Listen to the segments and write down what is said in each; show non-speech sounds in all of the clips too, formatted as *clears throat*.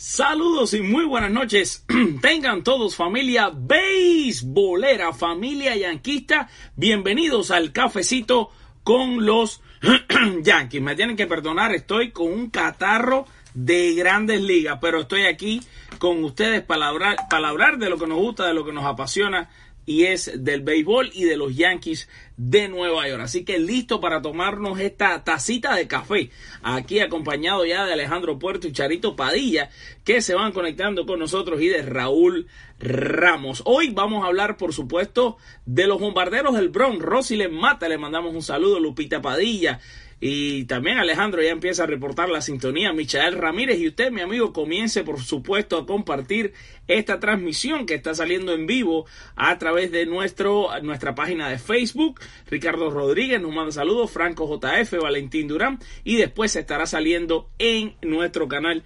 Saludos y muy buenas noches. *clears throat* Tengan todos familia beisbolera, familia yanquista. Bienvenidos al cafecito con los *clears throat* Yankees. Me tienen que perdonar, estoy con un catarro de grandes ligas, pero estoy aquí con ustedes para hablar, para hablar de lo que nos gusta, de lo que nos apasiona y es del béisbol y de los Yankees de Nueva York. Así que listo para tomarnos esta tacita de café. Aquí acompañado ya de Alejandro Puerto y Charito Padilla, que se van conectando con nosotros y de Raúl Ramos. Hoy vamos a hablar, por supuesto, de los bombarderos del Bronx. Rosy le mata, le mandamos un saludo, Lupita Padilla. Y también Alejandro ya empieza a reportar la sintonía. Michael Ramírez y usted, mi amigo, comience por supuesto a compartir esta transmisión que está saliendo en vivo a través de nuestro, nuestra página de Facebook. Ricardo Rodríguez nos manda saludos, Franco JF, Valentín Durán y después estará saliendo en nuestro canal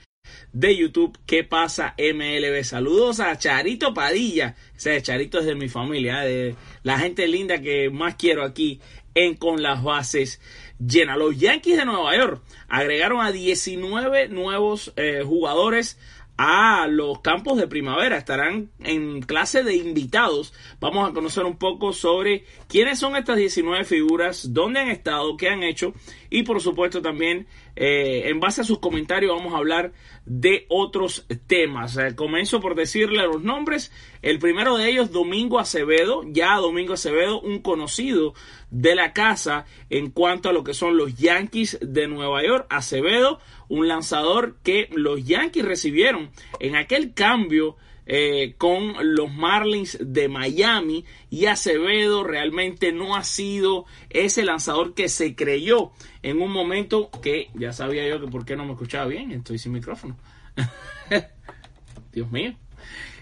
de YouTube. ¿Qué pasa MLB? Saludos a Charito Padilla. Ese Charito es de mi familia, ¿eh? de la gente linda que más quiero aquí en Con las Bases llena. Los Yankees de Nueva York agregaron a 19 nuevos eh, jugadores a los campos de primavera. Estarán en clase de invitados. Vamos a conocer un poco sobre quiénes son estas 19 figuras, dónde han estado, qué han hecho y por supuesto también eh, en base a sus comentarios vamos a hablar de otros temas. Eh, comienzo por decirle los nombres. El primero de ellos, Domingo Acevedo. Ya Domingo Acevedo, un conocido de la casa en cuanto a lo que son los Yankees de Nueva York. Acevedo, un lanzador que los Yankees recibieron en aquel cambio eh, con los Marlins de Miami y Acevedo realmente no ha sido ese lanzador que se creyó en un momento que ya sabía yo que por qué no me escuchaba bien, estoy sin micrófono. *laughs* Dios mío.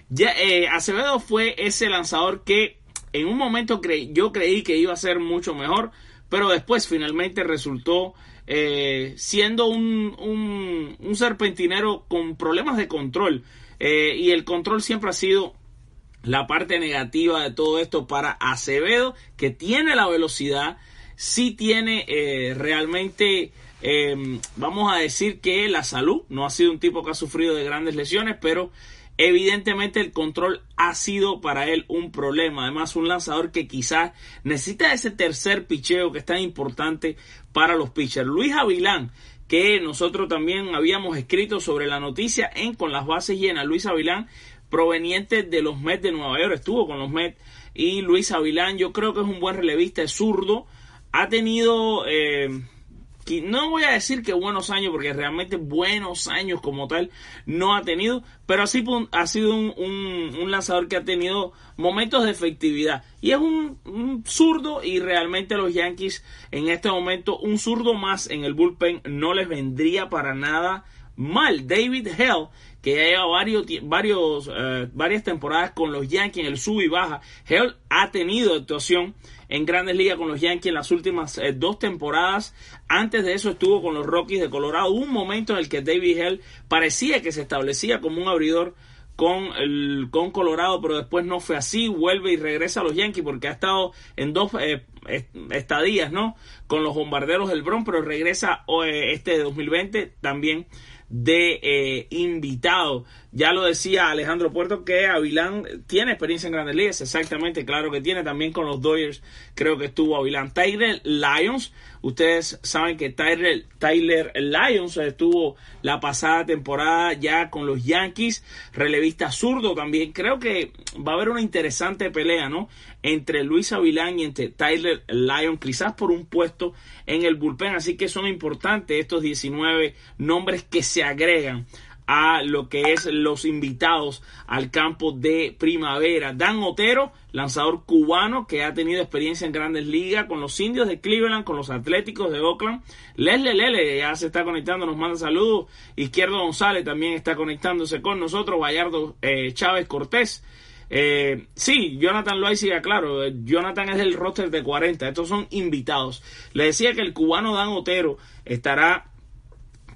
Ya, eh, Acevedo fue ese lanzador que en un momento yo creí que iba a ser mucho mejor, pero después finalmente resultó eh, siendo un, un, un serpentinero con problemas de control. Eh, y el control siempre ha sido la parte negativa de todo esto para Acevedo, que tiene la velocidad, sí tiene eh, realmente, em, vamos a decir que la salud, no ha sido un tipo que ha sufrido de grandes lesiones, pero evidentemente el control ha sido para él un problema. Además, un lanzador que quizás necesita ese tercer picheo que es tan importante para los pitchers. Luis Avilán que nosotros también habíamos escrito sobre la noticia en Con las bases llenas. Luis Avilán, proveniente de los Mets de Nueva York, estuvo con los Mets. Y Luis Avilán, yo creo que es un buen relevista, es zurdo. Ha tenido eh, no voy a decir que buenos años, porque realmente buenos años como tal no ha tenido, pero así ha sido un, lanzador que ha tenido momentos de efectividad. Y es un, zurdo y realmente los Yankees en este momento un zurdo más en el bullpen no les vendría para nada mal. David Hell, que ya lleva varios, eh, varias temporadas con los Yankees en el sub y baja, Hell ha tenido actuación en grandes ligas con los Yankees en las últimas eh, dos temporadas. Antes de eso estuvo con los Rockies de Colorado. un momento en el que David Hell parecía que se establecía como un abridor con, el, con Colorado, pero después no fue así. Vuelve y regresa a los Yankees porque ha estado en dos eh, estadías, ¿no? Con los bombarderos del Bronx, pero regresa eh, este de 2020 también de eh, invitado. Ya lo decía Alejandro Puerto que Avilán tiene experiencia en grandes ligas, exactamente, claro que tiene, también con los Dodgers creo que estuvo Avilán. Tyler Lyons, ustedes saben que Tyler, Tyler Lyons estuvo la pasada temporada ya con los Yankees, relevista zurdo también, creo que va a haber una interesante pelea, ¿no? Entre Luis Avilán y entre Tyler Lyons, quizás por un puesto en el bullpen, así que son importantes estos 19 nombres que se agregan a lo que es los invitados al campo de primavera. Dan Otero, lanzador cubano que ha tenido experiencia en grandes ligas con los indios de Cleveland, con los atléticos de Oakland. Leslie Lele ya se está conectando, nos manda saludos. Izquierdo González también está conectándose con nosotros. Bayardo eh, Chávez Cortés. Eh, sí, Jonathan Loaiziga, claro, Jonathan es del roster de 40, estos son invitados. Le decía que el cubano Dan Otero estará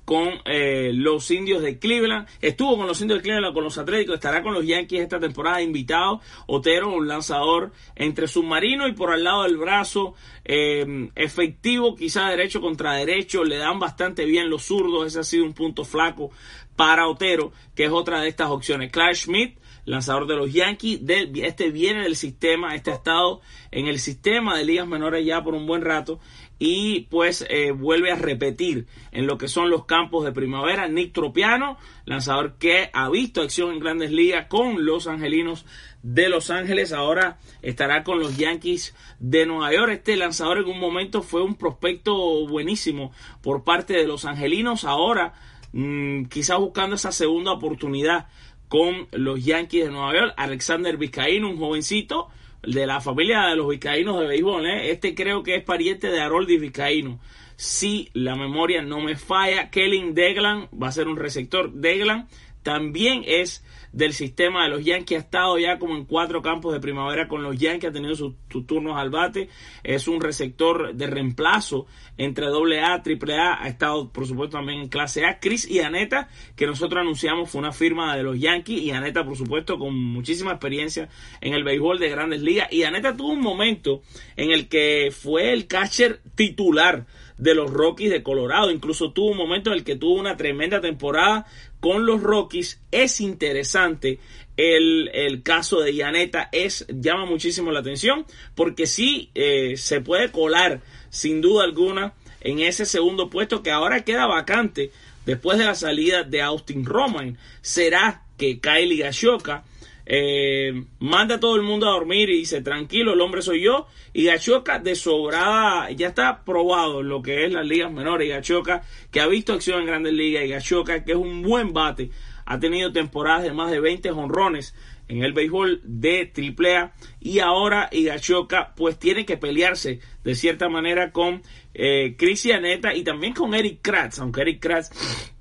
con eh, los indios de Cleveland. Estuvo con los indios de Cleveland, con los Atléticos. Estará con los Yankees esta temporada invitado. Otero, un lanzador entre submarino y por al lado del brazo. Eh, efectivo, quizá derecho contra derecho. Le dan bastante bien los zurdos. Ese ha sido un punto flaco para Otero, que es otra de estas opciones. Clark Schmidt, lanzador de los Yankees, este viene del sistema, este ha estado en el sistema de ligas menores ya por un buen rato y pues eh, vuelve a repetir en lo que son los campos de primavera. Nick Tropiano, lanzador que ha visto acción en grandes ligas con los angelinos de Los Ángeles, ahora estará con los Yankees de Nueva York. Este lanzador en un momento fue un prospecto buenísimo por parte de los angelinos, ahora mm, quizás buscando esa segunda oportunidad con los Yankees de Nueva York. Alexander Vizcaíno, un jovencito de la familia de los vizcaínos de béisbol. ¿eh? Este creo que es pariente de Haroldis Vizcaíno. Si la memoria no me falla, Kellen Deglan va a ser un receptor. Deglan también es del sistema de los Yankees. Ha estado ya como en cuatro campos de primavera con los Yankees, ha tenido sus, turnos al bate. Es un receptor de reemplazo entre AA, AAA. Ha estado, por supuesto, también en clase A. Chris y Aneta, que nosotros anunciamos, fue una firma de los Yankees. Y Aneta, por supuesto, con muchísima experiencia en el béisbol de grandes ligas. Y Aneta tuvo un momento en el que fue el catcher titular de los Rockies de Colorado. Incluso tuvo un momento en el que tuvo una tremenda temporada con los Rockies. Es interesante el, caso de Yaneta, es, llama muchísimo la atención porque sí eh, se puede colar sin duda alguna en ese segundo puesto que ahora queda vacante después de la salida de Austin Roman. ¿Será que Kylie Gashoka eh, manda a todo el mundo a dormir y dice tranquilo, el hombre soy yo. Y Gachoca de sobrada, ya está probado lo que es las ligas menores. Y Gachoca que ha visto acción en grandes ligas. Y Gachoca que es un buen bate. Ha tenido temporadas de más de 20 honrones en el béisbol de AAA. Y ahora Igachoka pues tiene que pelearse de cierta manera con eh, y también con Eric Kratz. Aunque Eric Kratz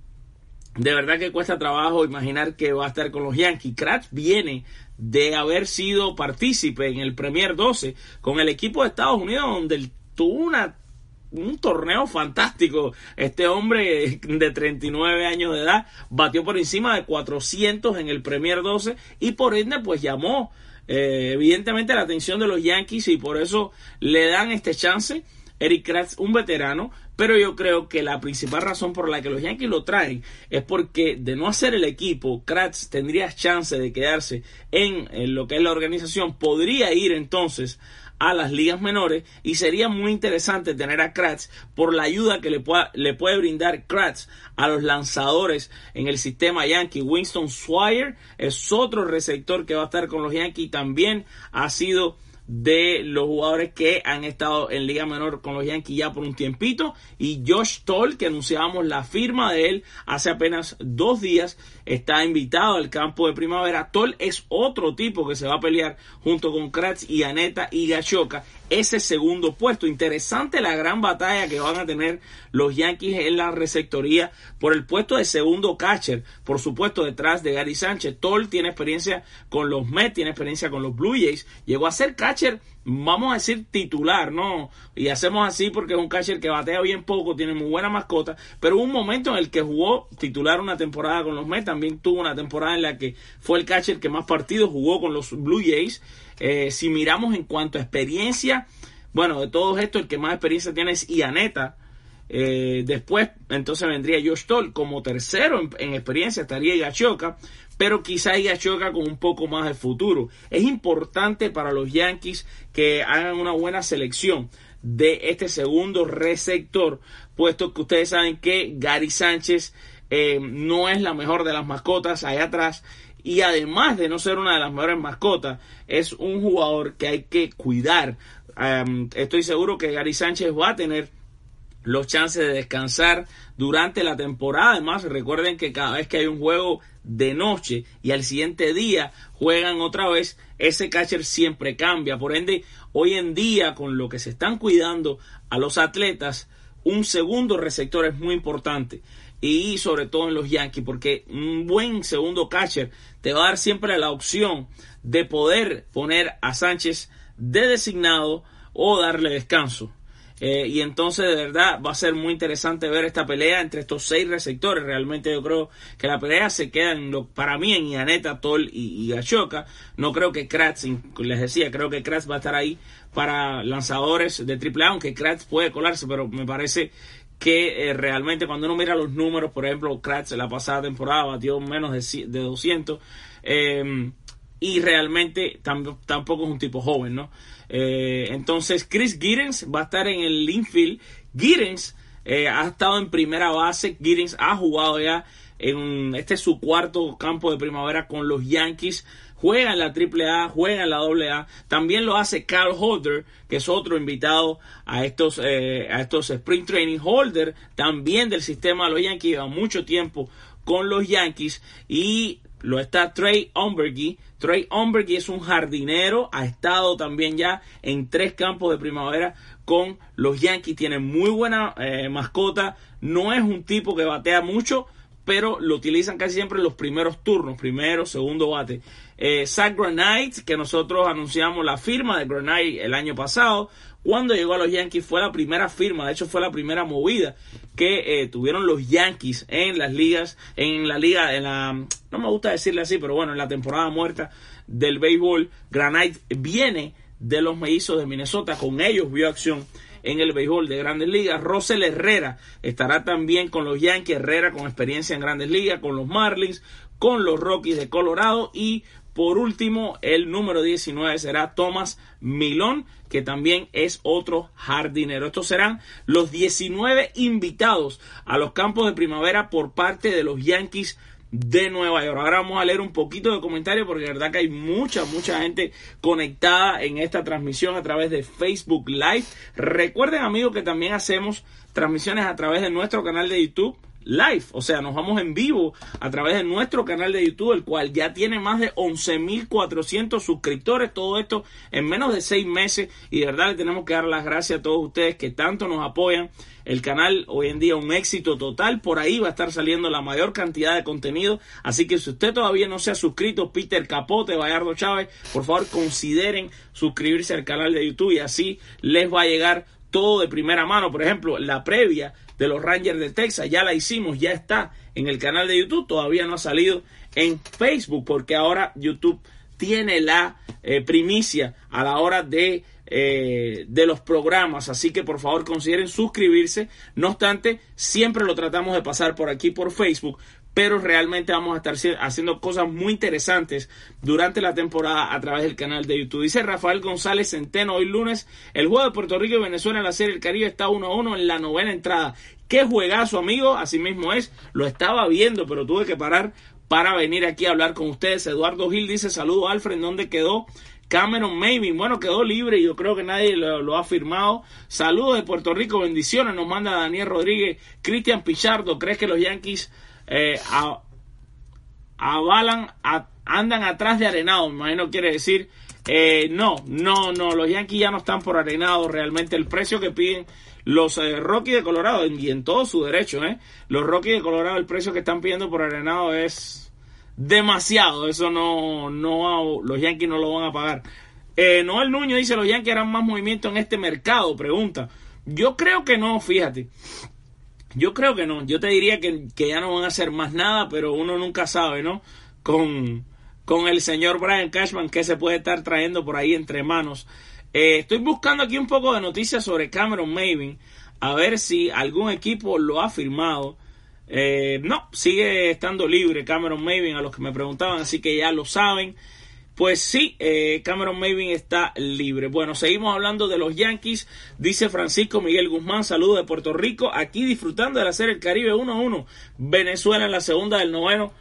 de verdad que cuesta trabajo imaginar que va a estar con los Yankees. Kratz viene de haber sido partícipe en el Premier 12 con el equipo de Estados Unidos donde tuvo un torneo fantástico. Este hombre *laughs* de 39 años de edad batió por encima de 400 en el Premier 12 y por ende pues llamó eh, evidentemente la atención de los Yankees y por eso le dan este chance. Eric Kratz, un veterano, pero yo creo que la principal razón por la que los Yankees lo traen es porque de no hacer el equipo, Kratz tendría chance de quedarse en, lo que es la organización, podría ir entonces a las ligas menores y sería muy interesante tener a Kratz por la ayuda que le, pueda, le puede brindar Kratz a los lanzadores en el sistema Yankee. Winston Swire es otro receptor que va a estar con los Yankees también ha sido de los jugadores que han estado en Liga Menor con los Yankees ya por un tiempito. Y Josh Toll, que anunciábamos la firma de él hace apenas dos días, está invitado al campo de primavera. Toll es otro tipo que se va a pelear junto con Kratz y Aneta y Gachoka ese segundo puesto. Interesante la gran batalla que van a tener los Yankees en la receptoría por el puesto de segundo catcher. Por supuesto, detrás de Gary Sánchez. Toll tiene experiencia con los Mets, tiene experiencia con los Blue Jays. Llegó a ser catcher vamos a decir titular, ¿no? Y hacemos así porque es un catcher que batea bien poco, tiene muy buena mascota, pero hubo un momento en el que jugó titular una temporada con los Mets, también tuvo una temporada en la que fue el catcher que más partidos jugó con los Blue Jays. Eh, si miramos en cuanto a experiencia, bueno, de todos estos el que más experiencia tiene es Ianeta, eh, después, entonces vendría Josh Toll como tercero en, experiencia, estaría Igachoka, pero quizá Igachoka con un poco más de futuro. Es importante para los Yankees que hagan una buena selección de este segundo receptor, puesto que ustedes saben que Gary Sánchez eh, no es la mejor de las mascotas allá atrás y además de no ser una de las mejores mascotas, es un jugador que hay que cuidar. estoy seguro que Gary Sánchez va a tener los chances de descansar durante la temporada. Además, recuerden que cada vez que hay un juego de noche y al siguiente día juegan otra vez, ese catcher siempre cambia. Por ende, hoy en día, con lo que se están cuidando a los atletas, un segundo receptor es muy importante. Y sobre todo en los Yankees, porque un buen segundo catcher te va a dar siempre la opción de poder poner a Sánchez de designado o darle descanso. Eh, y entonces de verdad va a ser muy interesante ver esta pelea entre estos seis receptores. Realmente yo creo que la pelea se queda en lo, para mí en Ianeta, Toll y, y No creo que Kratz, les decía, creo que Kratz va a estar ahí para lanzadores de AAA, aunque Kratz puede colarse, pero me parece que eh, realmente cuando uno mira los números, por ejemplo, Kratz la pasada temporada batió menos de, de 200 em, y realmente tampoco es un tipo joven, ¿no? Eh, entonces Chris Giddens va a estar en el infield. Giddens eh, ha estado en primera base, Giddens ha jugado ya en este es su cuarto campo de primavera con los Yankees juega en la AAA, juega en la AA. También lo hace Carl Holder, que es otro invitado a estos, eh, a estos Spring Training. Holder, también del sistema de los Yankees, lleva mucho tiempo con los Yankees y lo está Trey Umbergy. Trey Umbergy es un jardinero, ha estado también ya en tres campos de primavera con los Yankees, tiene muy buena eh, mascota, no es un tipo que batea mucho, pero lo utilizan casi siempre en los primeros turnos, primero, segundo bate. Eh, Zach Granite, que nosotros anunciamos la firma de Granite el año pasado, cuando llegó a los Yankees fue la primera firma, de hecho fue la primera movida que eh, tuvieron los Yankees en las ligas, en la liga, en la, no me gusta decirle así, pero bueno, en la temporada muerta del béisbol, Granite viene de los mellizos de Minnesota, con ellos vio acción en el béisbol de Grandes Ligas. Rosel Herrera estará también con los Yankees, Herrera con experiencia en Grandes Ligas, con los Marlins, con los Rockies de Colorado y por último, el número 19 será Thomas Milón, que también es otro jardinero. Estos serán los 19 invitados a los campos de primavera por parte de los Yankees de Nueva York. Ahora vamos a leer un poquito de comentarios porque la verdad que hay mucha, mucha gente conectada en esta transmisión a través de Facebook Live. Recuerden amigos que también hacemos transmisiones a través de nuestro canal de YouTube live, o sea, nos vamos en vivo a través de nuestro canal de YouTube, el cual ya tiene más de 11.400 suscriptores, todo esto en menos de seis meses. Y de verdad le tenemos que dar las gracias a todos ustedes que tanto nos apoyan. El canal hoy en día un éxito total, por ahí va a estar saliendo la mayor cantidad de contenido, así que si usted todavía no se ha suscrito, Peter Capote, Bayardo Chávez, por favor consideren suscribirse al canal de YouTube y así les va a llegar todo de primera mano. Por ejemplo, la previa de los Rangers de Texas. Ya la hicimos, ya está en el canal de YouTube. Todavía no ha salido en Facebook porque ahora YouTube tiene la eh, primicia a la hora de, eh, de los programas. Así que por favor consideren suscribirse. No obstante, siempre lo tratamos de pasar por aquí por Facebook pero realmente vamos a estar haciendo cosas muy interesantes durante la temporada a través del canal de YouTube. Dice Rafael González Centeno, hoy lunes, el juego de Puerto Rico y Venezuela en la Serie del Caribe está 1-1 en la novena entrada. Qué juegazo, amigo, así mismo es, lo estaba viendo, pero tuve que parar para venir aquí a hablar con ustedes. Eduardo Gil dice, saludo Alfred, ¿dónde quedó? Cameron Maybe, bueno, quedó libre y yo creo que nadie lo, ha firmado. Saludos de Puerto Rico, bendiciones, nos manda Daniel Rodríguez. Cristian Pichardo, ¿crees que los Yankees eh, avalan, andan atrás de Arenado, me imagino quiere decir, eh, no, no, no, los Yankees ya no están por Arenado, realmente el precio que piden los eh, Rockies de Colorado, y en todo su derecho, ¿eh? los Rockies de Colorado, el precio que están pidiendo por Arenado es demasiado, eso no, no, los Yankees no lo van a pagar. Eh, Noel Nuño dice, los Yankees harán más movimiento en este mercado, pregunta. Yo creo que no, fíjate. Yo creo que no. Yo te diría que, ya no van a hacer más nada, pero uno nunca sabe, ¿no? Con, con el señor Brian Cashman que se puede estar trayendo por ahí entre manos. Eh, estoy buscando aquí un poco de noticias sobre Cameron Maven. A ver si algún equipo lo ha firmado. Eh, no, sigue estando libre Cameron Maven a los que me preguntaban, así que ya lo saben. Pues sí, eh, Cameron Maven está libre. Bueno, seguimos hablando de los Yankees. Dice Francisco Miguel Guzmán, saludos de Puerto Rico. Aquí disfrutando de la Serie el Caribe 1-1. Venezuela en la segunda del noveno.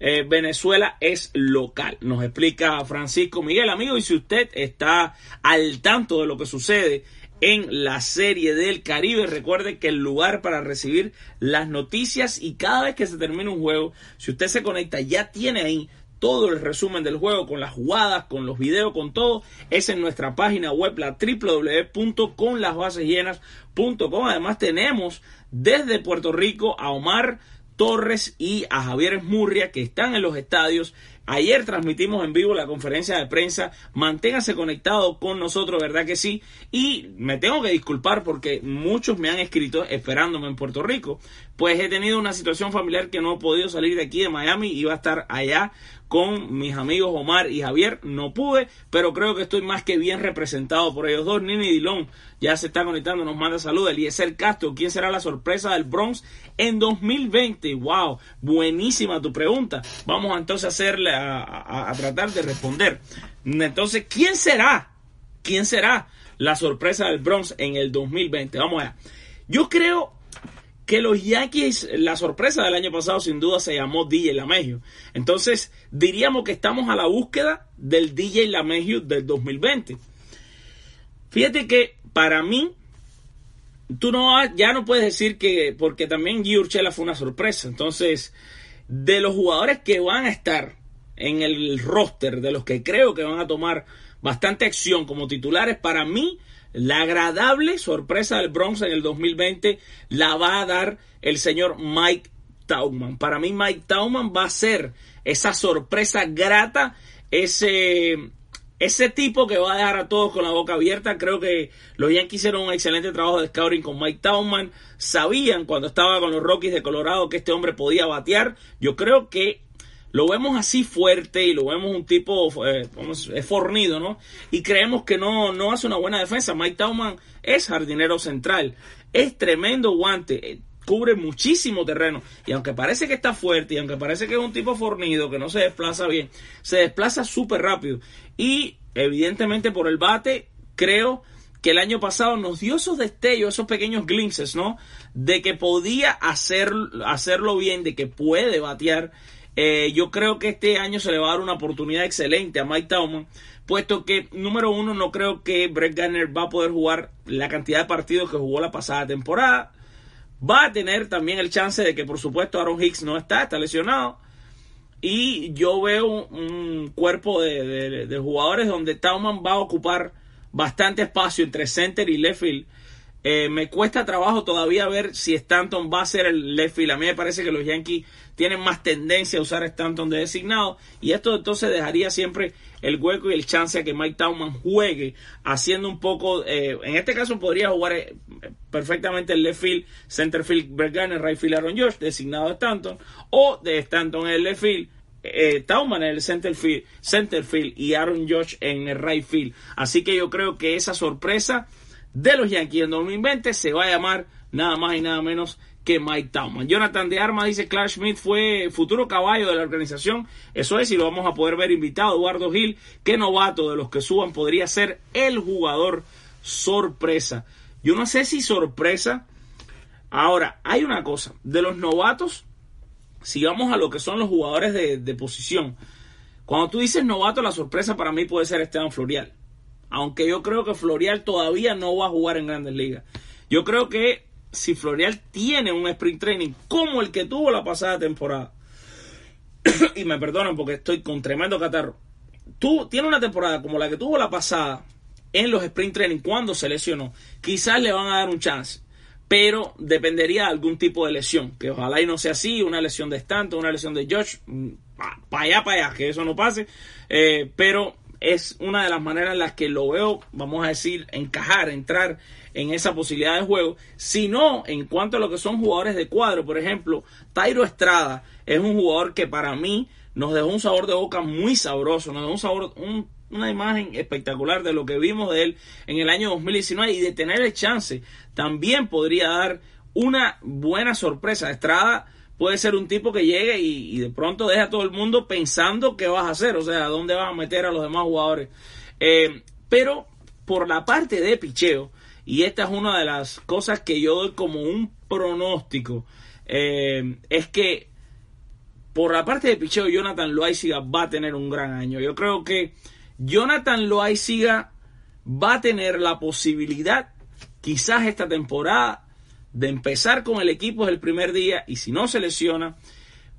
Eh, Venezuela es local, nos explica Francisco Miguel, amigo. Y si usted está al tanto de lo que sucede en la serie del Caribe. Recuerde que el lugar para recibir las noticias y cada vez que se termine un juego, si usted se conecta, ya tiene ahí todo el resumen del juego con las jugadas, con los videos, con todo, es en nuestra página web, la www.conlasbasesllenas.com. Además tenemos desde Puerto Rico a Omar Torres y a Javier Murria que están en los estadios Ayer transmitimos en vivo la conferencia de prensa. Manténgase conectado con nosotros, ¿verdad que sí? Y me tengo que disculpar porque muchos me han escrito esperándome en Puerto Rico. Pues he tenido una situación familiar que no he podido salir de aquí de Miami. Iba a estar allá con mis amigos Omar y Javier. No pude, pero creo que estoy más que bien representado por ellos dos. Nini Dilón ya se está conectando, nos manda saludos. Eliezer Castro, ¿quién será la sorpresa del Bronx en 2020? ¡Wow! Buenísima tu pregunta. Vamos entonces a hacerle, a, a tratar de responder. Entonces, ¿quién será? ¿Quién será la sorpresa del Bronx en el 2020? Vamos allá. Yo creo que los Yankees, la sorpresa del año pasado sin duda se llamó DJ LaMegio. Entonces, diríamos que estamos a la búsqueda del DJ LaMegio del 2020. Fíjate que para mí, tú no ya no puedes decir que, porque también G. Urchela fue una sorpresa. Entonces, de los jugadores que van a estar en el roster, de los que creo que van a tomar bastante acción como titulares, para mí la agradable sorpresa del Bronx en el 2020 la va a dar el señor Mike Tauman. Para mí Mike Tauman va a ser esa sorpresa grata, ese, ese tipo que va a dejar a todos con la boca abierta. Creo que los Yankees hicieron un excelente trabajo de scouting con Mike Tauman. Sabían cuando estaba con los Rockies de Colorado que este hombre podía batear. Yo creo que lo vemos así fuerte y lo vemos un tipo eh, fornido, ¿no? Y creemos que no, no hace una buena defensa. Mike Tauman es jardinero central, es tremendo guante, eh, cubre muchísimo terreno. Y aunque parece que está fuerte y aunque parece que es un tipo fornido, que no se desplaza bien, se desplaza súper rápido. Y evidentemente por el bate, creo que el año pasado nos dio esos destellos, esos pequeños glimpses, ¿no? De que podía hacer, hacerlo bien, de que puede batear eh, yo creo que este año se le va a dar una oportunidad excelente a Mike Tauman, puesto que, número uno, no creo que Brett Garner va a poder jugar la cantidad de partidos que jugó la pasada temporada. Va a tener también el chance de que, por supuesto, Aaron Hicks no está, está lesionado. Y yo veo un, cuerpo de, jugadores donde Tauman va a ocupar bastante espacio entre center y left field eh, me cuesta trabajo todavía ver si Stanton va a ser el left field. A mí me parece que los Yankees tienen más tendencia a usar Stanton de designado. Y esto entonces dejaría siempre el hueco y el chance a que Mike Tauman juegue haciendo un poco. Eh, en este caso podría jugar eh, perfectamente el left field, center field, Brett right field, Aaron Josh, designado de Stanton. O de Stanton en el left field. Tauman en el center field, center field y Aaron Josh en el right field. Así que yo creo que esa sorpresa de los Yankees en 2020 se va a llamar nada más y nada menos que Mike Tauman. Jonathan de Arma dice Clark Schmidt fue futuro caballo de la organización. Eso es, y lo vamos a poder ver invitado. Eduardo Gil, qué novato de los que suban podría ser el jugador sorpresa. Yo no sé si sorpresa. Ahora, hay una cosa. De los novatos, si vamos a lo que son los jugadores de, de posición. Cuando tú dices novato, la sorpresa para mí puede ser Esteban Florial. Aunque yo creo que Florial todavía no va a jugar en grandes ligas. Yo creo que si Florial tiene un sprint training como el que tuvo la pasada temporada, *coughs* y me perdonan porque estoy con tremendo catarro, tú tienes una temporada como la que tuvo la pasada en los sprint training cuando se lesionó, quizás le van a dar un chance. Pero dependería de algún tipo de lesión, que ojalá y no sea así, una lesión de Stanton, una lesión de Josh, mm, para allá, para allá, que eso no pase. Eh, pero es una de las maneras en las que lo veo, vamos a decir, encajar, entrar en esa posibilidad de juego. Si no, en cuanto a lo que son jugadores de cuadro, por ejemplo, Tairo Estrada es un jugador que para mí nos dejó un sabor de boca muy sabroso, nos dejó un sabor, una imagen espectacular de lo que vimos de él en el año 2019 y de tener el chance también podría dar una buena sorpresa. Estrada puede ser un tipo que llegue y, de pronto deja a todo el mundo pensando qué vas a hacer, o sea, dónde vas a meter a los demás jugadores. Eh, pero por la parte de picheo, y esta es una de las cosas que yo doy como un pronóstico, eh, es que por la parte de picheo, Jonathan Loaiziga va a tener un gran año. Yo creo que Jonathan Loaiziga va a tener la posibilidad, quizás esta temporada, de empezar con el equipo el primer día y si no se lesiona,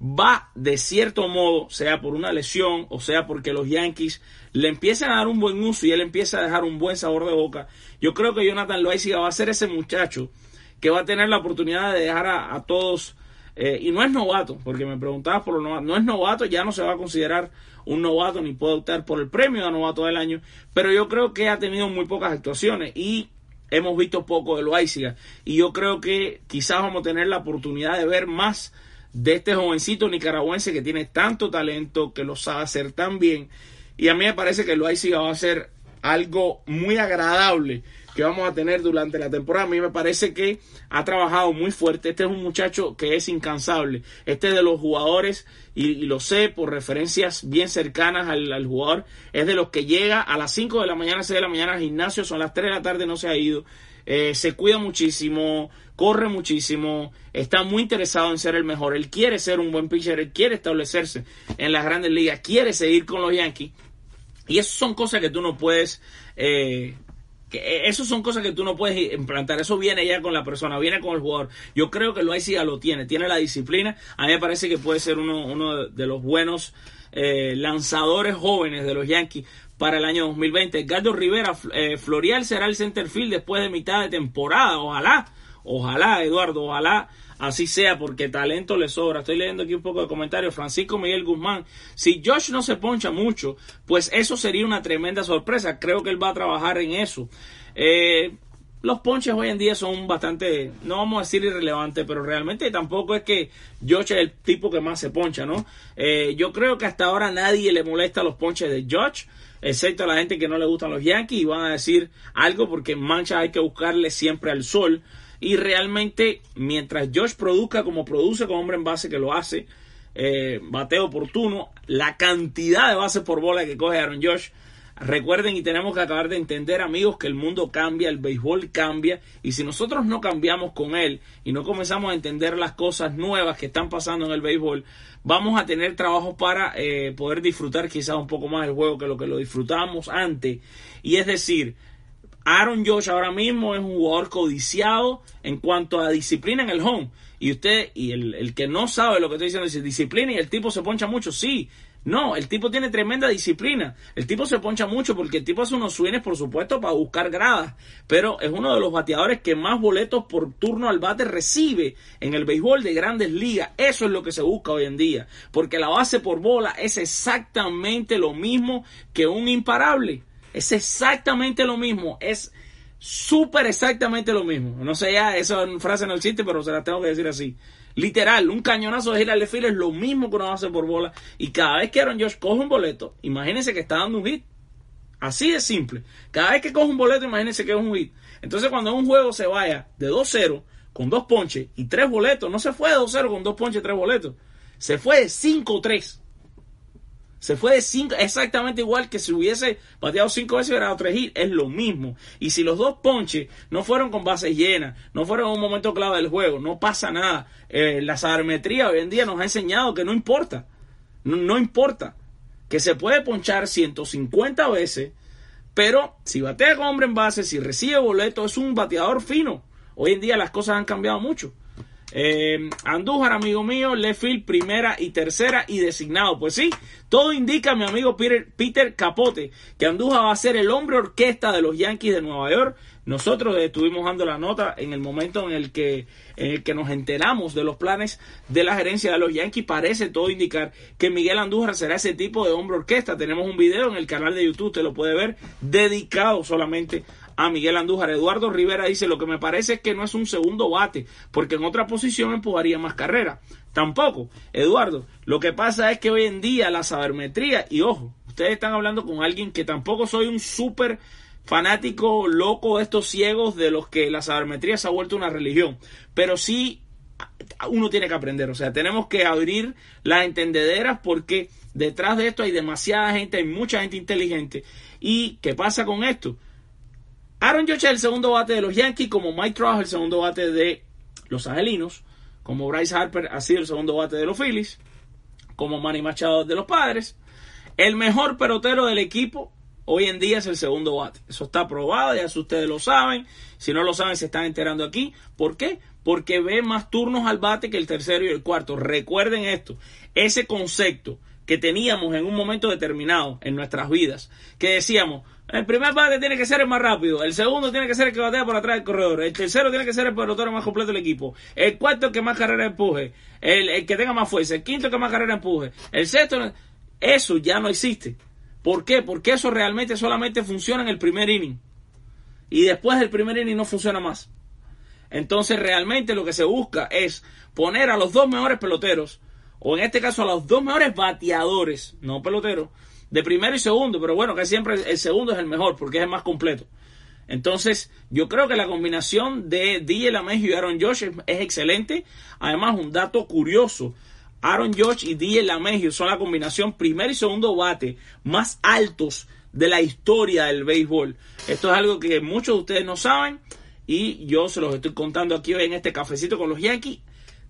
va de cierto modo, sea por una lesión o sea porque los Yankees le empiezan a dar un buen uso y él empieza a dejar un buen sabor de boca. Yo creo que Jonathan Loaiziga va a ser ese muchacho que va a tener la oportunidad de dejar a, todos Eh, y no es novato, porque me preguntabas por lo novato. No es novato, ya no se va a considerar un novato ni puede optar por el premio de novato del año. Pero yo creo que ha tenido muy pocas actuaciones y hemos visto poco de Loaiziga. Y yo creo que quizás vamos a tener la oportunidad de ver más de este jovencito nicaragüense que tiene tanto talento, que lo sabe hacer tan bien. Y a mí me parece que Loaiziga va a ser algo muy agradable que vamos a tener durante la temporada. A mí me parece que ha trabajado muy fuerte. Este es un muchacho que es incansable. Este es de los jugadores, y, lo sé por referencias bien cercanas al, jugador, es de los que llega a las 5 de la mañana, 6 de la mañana al gimnasio, son las 3 de la tarde, no se ha ido. Eh, se cuida muchísimo, corre muchísimo, está muy interesado en ser el mejor. Él quiere ser un buen pitcher, él quiere establecerse en las grandes ligas, quiere seguir con los Yankees. Y eso son cosas que tú no puedes eh, que eh, eso son cosas que tú no puedes implantar. Eso viene ya con la persona, viene con el jugador. Yo creo que lo ya lo tiene, tiene la disciplina. A mí me parece que puede ser uno, uno de los buenos eh, lanzadores jóvenes de los Yankees para el año 2020. Edgardo Rivera, eh, Florial será el center field después de mitad de temporada. Ojalá, ojalá, Eduardo, ojalá así sea, porque talento le sobra. Estoy leyendo aquí un poco de comentarios. Francisco Miguel Guzmán, si Josh no se poncha mucho, pues eso sería una tremenda sorpresa. Creo que él va a trabajar en eso. Eh, los ponches hoy en día son bastante, no vamos a decir irrelevantes, pero realmente tampoco es que Josh es el tipo que más se poncha, ¿no? Eh, yo creo que hasta ahora nadie le molesta los ponches de Josh, excepto a la gente que no le gustan los Yankees y van a decir algo porque mancha hay que buscarle siempre al sol. Y realmente, mientras Josh produzca como produce con hombre en base que lo hace, eh, bateo oportuno, la cantidad de bases por bola que coge Aaron Josh. Recuerden y tenemos que acabar de entender amigos que el mundo cambia, el béisbol cambia y si nosotros no cambiamos con él y no comenzamos a entender las cosas nuevas que están pasando en el béisbol, vamos a tener trabajo para eh, poder disfrutar quizás un poco más el juego que lo que lo disfrutábamos antes. Y es decir, Aaron Josh ahora mismo es un jugador codiciado en cuanto a disciplina en el home. Y usted, y el, que no sabe lo que estoy diciendo, dice disciplina y el tipo se poncha mucho. Sí, no, el tipo tiene tremenda disciplina. El tipo se poncha mucho porque el tipo hace unos swings, por supuesto, para buscar gradas. Pero es uno de los bateadores que más boletos por turno al bate recibe en el béisbol de grandes ligas. Eso es lo que se busca hoy en día. Porque la base por bola es exactamente lo mismo que un imparable. Es exactamente lo mismo. Es súper exactamente lo mismo. No sé ya, esa frase no existe, pero se la tengo que decir así. Literal, un cañonazo de Hilary Field es lo mismo que uno hace por bola. Y cada vez que Aaron Josh coge un boleto, imagínense que está dando un hit. Así de simple. Cada vez que coge un boleto, imagínense que es un hit. Entonces, cuando un juego se vaya de 2-0 con dos ponches y tres boletos, no se fue de 2-0 con dos ponches y tres boletos. Se fue de 5-3. Se fue de 5, exactamente igual que si hubiese bateado 5 veces y hubiera dado 3 hits, es lo mismo. Y si los dos ponches no fueron con bases llenas, no fueron en un momento clave del juego, no pasa nada. Eh, la sabermetría hoy en día nos ha enseñado que no importa, no, importa, que se puede ponchar 150 veces, pero si batea con hombre en base, si recibe boleto, es un bateador fino. Hoy en día las cosas han cambiado mucho. Eh, Andújar, amigo mío, Lefield primera y tercera y designado. Pues sí, todo indica, mi amigo Peter, Capote, que Andújar va a ser el hombre orquesta de los Yankees de Nueva York. Nosotros estuvimos dando la nota en el momento en el que, en el que nos enteramos de los planes de la gerencia de los Yankees. Parece todo indicar que Miguel Andújar será ese tipo de hombre orquesta. Tenemos un video en el canal de YouTube, usted lo puede ver, dedicado solamente a Miguel Andújar. Eduardo Rivera dice, lo que me parece es que no es un segundo bate, porque en otra posición empujaría más carrera. Tampoco, Eduardo, lo que pasa es que hoy en día la sabermetría, y ojo, ustedes están hablando con alguien que tampoco soy un súper fanático loco de estos ciegos de los que la sabermetría se ha vuelto una religión, pero sí uno tiene que aprender, o sea, tenemos que abrir las entendederas porque detrás de esto hay demasiada gente, hay mucha gente inteligente. ¿Y qué pasa con esto? Aaron Judge el segundo bate de los Yankees, como Mike Trout el segundo bate de los Angelinos, como Bryce Harper ha sido el segundo bate de los Phillies, como Manny Machado de los Padres. El mejor pelotero del equipo hoy en día es el segundo bate. Eso está probado, ya ustedes lo saben. Si no lo saben, se están enterando aquí. ¿Por qué? Porque ve más turnos al bate que el tercero y el cuarto. Recuerden esto, ese concepto que teníamos en un momento determinado en nuestras vidas, que decíamos, el primer bate tiene que ser el más rápido, el segundo tiene que ser el que batea por atrás del corredor, el tercero tiene que ser el pelotero más completo del equipo, el cuarto el que más carrera empuje, el, el que tenga más fuerza, el quinto que más carrera empuje, el sexto, eso ya no existe. ¿Por qué? Porque eso realmente solamente funciona en el primer inning. Y después del primer inning no funciona más. Entonces realmente lo que se busca es poner a los dos mejores peloteros, o en este caso a los dos mejores bateadores, no peloteros, de primero y segundo, pero bueno, que siempre el segundo es el mejor porque es el más completo. Entonces, yo creo que la combinación de DJ LaMegio y Aaron Josh es, excelente. Además, un dato curioso. Aaron Josh y DJ LaMegio son la combinación primer y segundo bate más altos de la historia del béisbol. Esto es algo que muchos de ustedes no saben y yo se los estoy contando aquí hoy en este cafecito con los Yankees.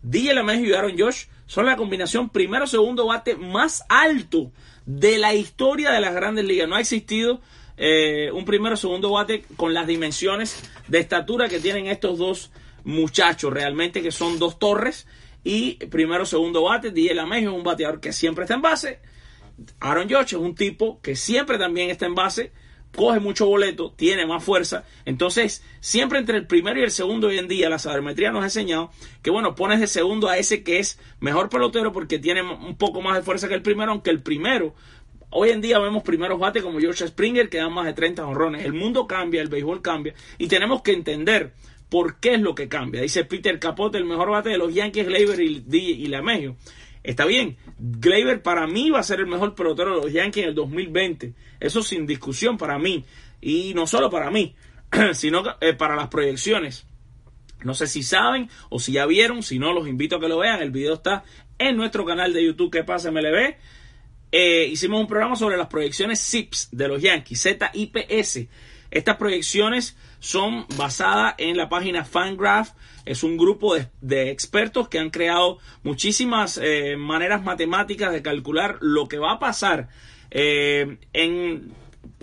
DJ LaMegio y Aaron Josh son la combinación primero segundo bate más alto de la historia de las grandes ligas. No ha existido eh, un primero segundo bate con las dimensiones de estatura que tienen estos dos muchachos, realmente que son dos torres. Y primero segundo bate, DJ LaMegio es un bateador que siempre está en base. Aaron Josh es un tipo que siempre también está en base coge mucho boleto, tiene más fuerza. Entonces, siempre entre el primero y el segundo hoy en día, la sabermetría nos ha enseñado que, bueno, pones de segundo a ese que es mejor pelotero porque tiene un poco más de fuerza que el primero, aunque el primero, hoy en día vemos primeros bates como George Springer que dan más de 30 honrones. El mundo cambia, el béisbol cambia y tenemos que entender por qué es lo que cambia. Dice Peter Capote, el mejor bate de los Yankees, Gleyber y, y. Está bien, Gleyber para mí va a ser el mejor pelotero de los Yankees en el 2020. Eso sin discusión para mí. Y no solo para mí, *clears throat* sino eh, para las proyecciones. No sé si saben o si ya vieron, si no los invito a que lo vean. El video está en nuestro canal de YouTube que pasa MLB. Eh, hicimos un programa sobre las proyecciones ZIPS de los Yankees, ZIPS. Estas proyecciones son basadas en la página Fangraph. Es un grupo de, expertos que han creado muchísimas eh, maneras matemáticas de calcular lo que va a pasar eh, en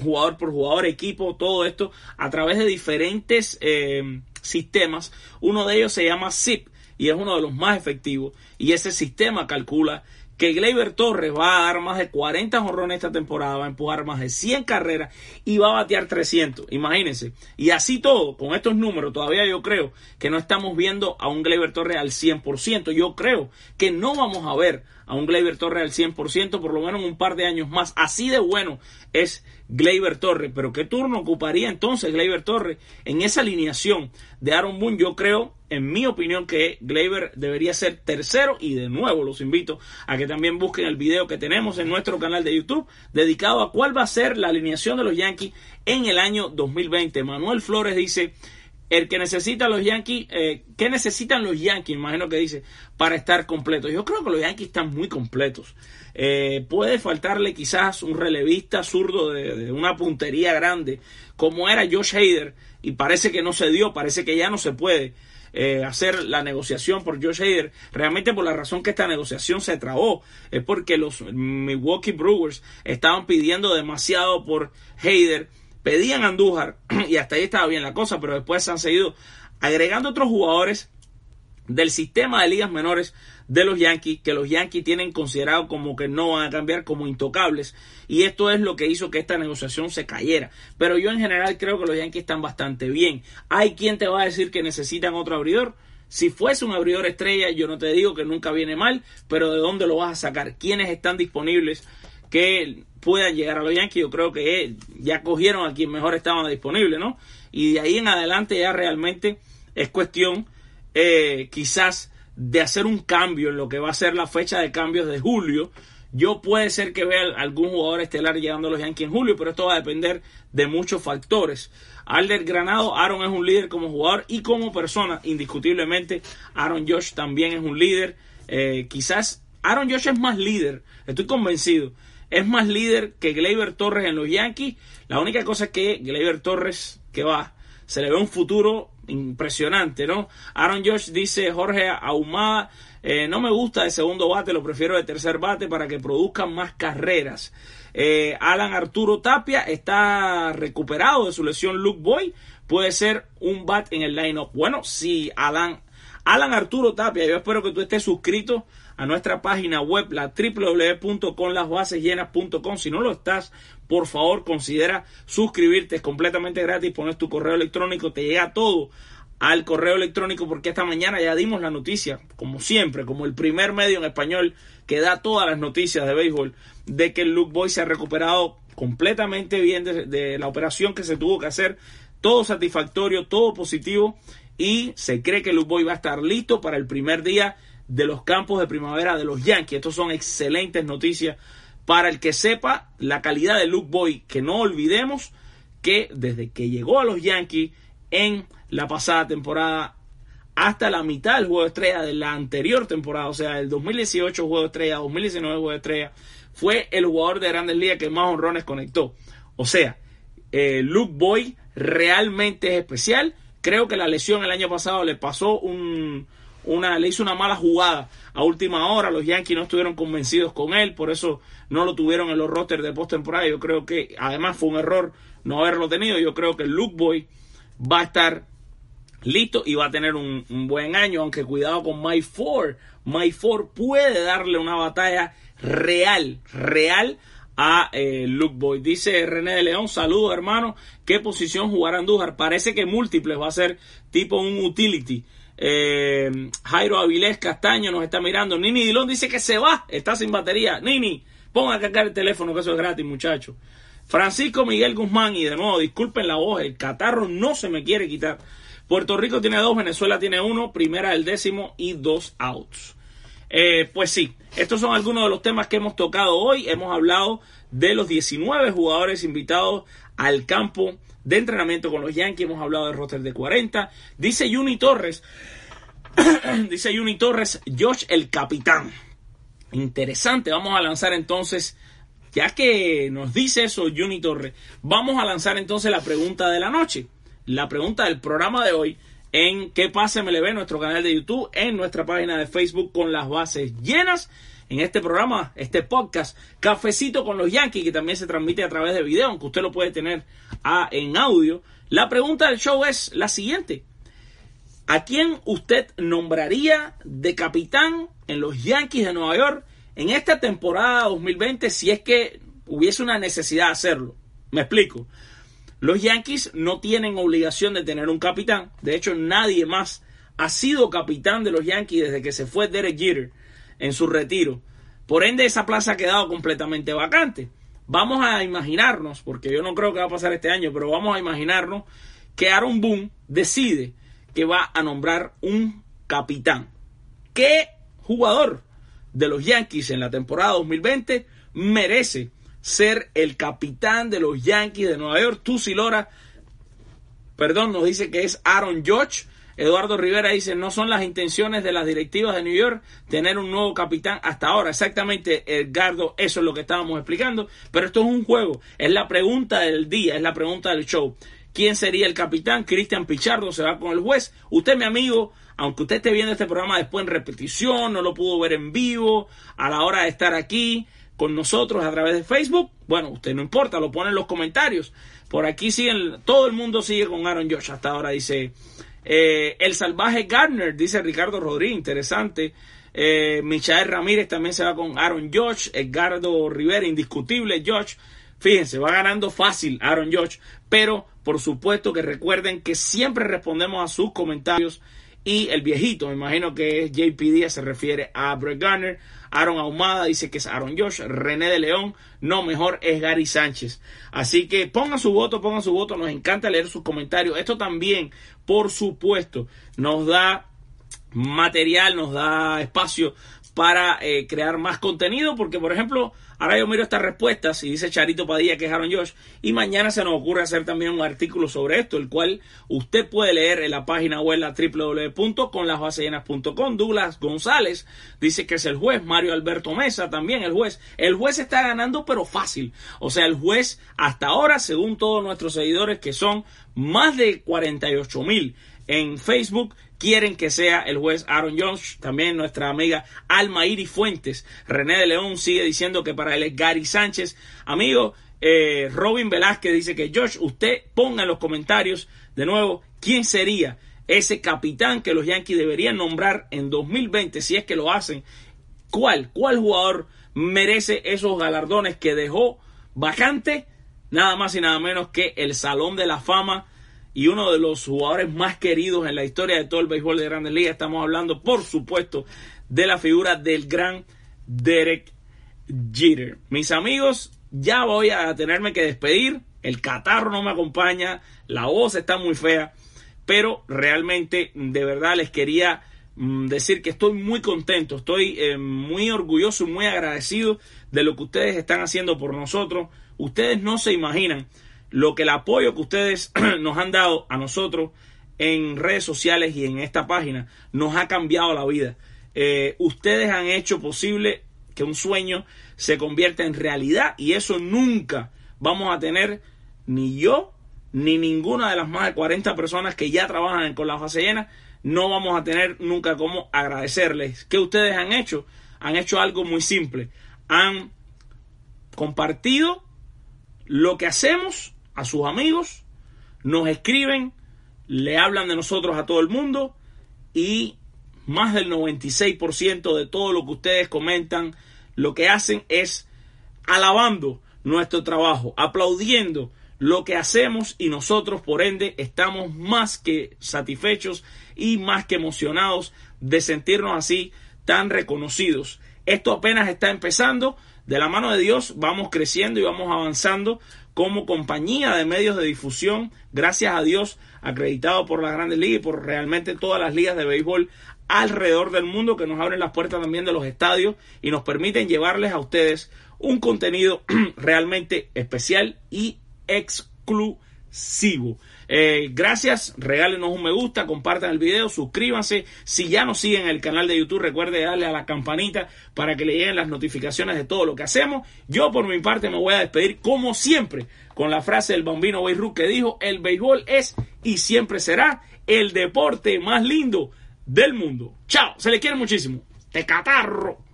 jugador por jugador, equipo, todo esto a través de diferentes eh, sistemas. Uno de ellos se llama ZIP y es uno de los más efectivos. Y ese sistema calcula que Gleyber Torres va a dar más de 40 jorrones esta temporada, va a empujar más de 100 carreras y va a batear 300. Imagínense. Y así todo, con estos números, todavía yo creo que no estamos viendo a un Gleyber Torres al 100%. Yo creo que no vamos a ver a un Gleyber Torres al 100%, por lo menos en un par de años más. Así de bueno es Gleyber Torres. Pero ¿qué turno ocuparía entonces Gleyber Torres en esa alineación de Aaron Boone? Yo creo, en mi opinión, que Gleyber debería ser tercero. Y de nuevo los invito a que también busquen el video que tenemos en nuestro canal de YouTube dedicado a cuál va a ser la alineación de los Yankees en el año 2020. Manuel Flores dice el que necesita los Yankees, eh, ¿qué necesitan los Yankees? Imagino que dice, para estar completos. Yo creo que los Yankees están muy completos. Eh, puede faltarle quizás un relevista zurdo de, una puntería grande, como era Josh Hader, y parece que no se dio, parece que ya no se puede. Eh, hacer la negociación por Josh Hader, realmente por la razón que esta negociación se trabó, es porque los Milwaukee Brewers estaban pidiendo demasiado por Hader pedían Andújar *clears throat* y hasta ahí estaba bien la cosa, pero después se han seguido agregando otros jugadores del sistema de ligas menores de los Yankees, que los Yankees tienen considerado como que no van a cambiar como intocables. Y esto es lo que hizo que esta negociación se cayera. Pero yo en general creo que los Yankees están bastante bien. Hay quien te va a decir que necesitan otro abridor. Si fuese un abridor estrella, yo no te digo que nunca viene mal, pero ¿de dónde lo vas a sacar? ¿Quiénes están disponibles que puedan llegar a los Yankees, yo creo que ya cogieron a quien mejor estaban disponibles, ¿no? Y de ahí en adelante ya realmente es cuestión eh, quizás de hacer un cambio en lo que va a ser la fecha de cambios de julio. Yo puede ser que vea algún jugador estelar llegando a los Yankees en julio, pero esto va a depender de muchos factores. Alder Granado, Aaron es un líder como jugador y como persona, indiscutiblemente. Aaron Josh también es un líder. Eh, quizás Aaron Josh es más líder, estoy convencido es más líder que Gleyber Torres en los Yankees. La única cosa es que Gleyber Torres, que va, se le ve un futuro impresionante, ¿no? Aaron Josh dice Jorge Ahumada, eh, no me gusta de segundo bate, lo prefiero de tercer bate para que produzcan más carreras. Eh, Alan Arturo Tapia está recuperado de su lesión Luke Boy, puede ser un bat en el lineup. Bueno, si Alan, Alan Arturo Tapia, yo espero que tú estés suscrito a nuestra página web, la www.conlasbasesllenas.com. Si no lo estás, por favor, considera suscribirte. Es completamente gratis. Pones tu correo electrónico, te llega todo al correo electrónico porque esta mañana ya dimos la noticia, como siempre, como el primer medio en español que da todas las noticias de béisbol, de que el Luke Boy se ha recuperado completamente bien de, la operación que se tuvo que hacer, todo satisfactorio, todo positivo y se cree que Luke Boy va a estar listo para el primer día de los campos de primavera de los Yankees. Estos son excelentes noticias para el que sepa la calidad de Luke Boy, que no olvidemos que desde que llegó a los Yankees en la pasada temporada hasta la mitad del juego de estrella de la anterior temporada, o sea, el 2018 juego de estrella, 2019 juego de estrella, fue el jugador de Grandes Ligas que más honrones conectó. O sea, eh, Luke Boy realmente es especial. Creo que la lesión el año pasado le pasó un, una, le hizo una mala jugada a última hora. Los Yankees no estuvieron convencidos con él, por eso no lo tuvieron en los rosters de postemporada. Yo creo que además fue un error no haberlo tenido. Yo creo que Luke Boy va a estar listo y va a tener un, buen año, aunque cuidado con My Four. My Four puede darle una batalla real, real a eh, Luke Boy. Dice René de León, saludos hermano, ¿qué posición jugará Andújar? Parece que múltiples, va a ser tipo un utility. Eh, Jairo Avilés Castaño nos está mirando. Nini Dilón dice que se va, está sin batería. Nini, ponga a cargar el teléfono, que eso es gratis, muchacho. Francisco Miguel Guzmán, y de nuevo, disculpen la voz, el catarro no se me quiere quitar. Puerto Rico tiene dos, Venezuela tiene uno, primera el décimo y dos outs. Eh, pues sí, estos son algunos de los temas que hemos tocado hoy. Hemos hablado de los 19 jugadores invitados al campo de entrenamiento con los Yankees. Hemos hablado de roster de 40. Dice Juni Torres, *clears throat* dice Juni Torres, Josh el capitán. Interesante, vamos a lanzar entonces, ya que nos dice eso Juni Torres, vamos a lanzar entonces la pregunta de la noche. La pregunta del programa de hoy en ¿Qué pase MLB? Nuestro canal de YouTube, en nuestra página de Facebook con las bases llenas. En este programa, este podcast, Cafecito con los Yankees, que también se transmite a través de video, aunque usted lo puede tener en audio. La pregunta del show es la siguiente. ¿A quién usted nombraría de capitán en los Yankees de Nueva York en esta temporada 2020 si es que hubiese una necesidad de hacerlo? Me explico. Los Yankees no tienen obligación de tener un capitán. De hecho, nadie más ha sido capitán de los Yankees desde que se fue Derek Jeter en su retiro. Por ende, esa plaza ha quedado completamente vacante. Vamos a imaginarnos, porque yo no creo que va a pasar este año, pero vamos a imaginarnos que Aaron Boone decide que va a nombrar un capitán. ¿Qué jugador de los Yankees en la temporada 2020 merece ser el capitán de los Yankees de Nueva York. Tusi Lora, perdón, nos dice que es Aaron George. Eduardo Rivera dice, no son las intenciones de las directivas de New York tener un nuevo capitán hasta ahora. Exactamente, Edgardo, eso es lo que estábamos explicando. Pero esto es un juego, es la pregunta del día, es la pregunta del show. ¿Quién sería el capitán? Cristian Pichardo se va con el juez. Usted, mi amigo, aunque usted esté viendo este programa después en repetición, no lo pudo ver en vivo, a la hora de estar aquí, con nosotros a través de Facebook, bueno, usted no importa, lo pone en los comentarios. Por aquí siguen, todo el mundo sigue con Aaron Josh hasta ahora, dice eh, El Salvaje Gardner, dice Ricardo Rodríguez, interesante. Eh, Michael Ramírez también se va con Aaron Josh, Edgardo Rivera, indiscutible Josh. Fíjense, va ganando fácil Aaron Josh, pero por supuesto que recuerden que siempre respondemos a sus comentarios y el viejito, me imagino que es JP Díaz, se refiere a Brett Garner. Aaron Ahumada dice que es Aaron Josh. René de León, no, mejor es Gary Sánchez. Así que pongan su voto, pongan su voto. Nos encanta leer sus comentarios. Esto también, por supuesto, nos da material, nos da espacio para eh, crear más contenido, porque por ejemplo, ahora yo miro estas respuestas y dice Charito Padilla que es Aaron Josh, y mañana se nos ocurre hacer también un artículo sobre esto, el cual usted puede leer en la página web la www.conlasbasellenas.com. Douglas González dice que es el juez, Mario Alberto Mesa también el juez. El juez está ganando pero fácil, o sea, el juez hasta ahora, según todos nuestros seguidores, que son más de 48 mil en Facebook, quieren que sea el juez Aaron Jones. También nuestra amiga Alma Iri Fuentes. René de León sigue diciendo que para él es Gary Sánchez. Amigo, eh, Robin Velázquez dice que Josh, usted ponga en los comentarios de nuevo quién sería ese capitán que los Yankees deberían nombrar en 2020 si es que lo hacen ¿Cuál? ¿Cuál jugador merece esos galardones que dejó vacante? Nada más y nada menos que el Salón de la Fama y uno de los jugadores más queridos en la historia de todo el béisbol de Grandes Ligas. Estamos hablando, por supuesto, de la figura del gran Derek Jeter. Mis amigos, ya voy a tenerme que despedir. El catarro no me acompaña, la voz está muy fea, pero realmente, de verdad, les quería mm, decir que estoy muy contento, estoy eh, muy orgulloso y muy agradecido de lo que ustedes están haciendo por nosotros. Ustedes no se imaginan lo que el apoyo que ustedes *clears throat* nos han dado a nosotros en redes sociales y en esta página nos ha cambiado la vida. Eh, ustedes han hecho posible que un sueño se convierta en realidad y eso nunca vamos a tener ni yo ni ninguna de las más de 40 personas que ya trabajan con la fase llena no vamos a tener nunca cómo agradecerles. ¿Qué ustedes han hecho? Han hecho algo muy simple. Han compartido lo que hacemos a sus amigos, nos escriben, le hablan de nosotros a todo el mundo y más del 96% de todo lo que ustedes comentan, lo que hacen es alabando nuestro trabajo, aplaudiendo lo que hacemos y nosotros por ende estamos más que satisfechos y más que emocionados de sentirnos así tan reconocidos. Esto apenas está empezando, de la mano de Dios vamos creciendo y vamos avanzando como compañía de medios de difusión, gracias a Dios, acreditado por las grandes ligas y por realmente todas las ligas de béisbol alrededor del mundo que nos abren las puertas también de los estadios y nos permiten llevarles a ustedes un contenido *clears throat* realmente especial y exclusivo. Eh, gracias, regálenos un me gusta, compartan el video, suscríbanse. Si ya nos siguen en el canal de YouTube, recuerde darle a la campanita para que le lleguen las notificaciones de todo lo que hacemos. Yo por mi parte me voy a despedir como siempre con la frase del bambino Beirut que dijo, el béisbol es y siempre será el deporte más lindo del mundo. Chao, se le quiere muchísimo. Te catarro.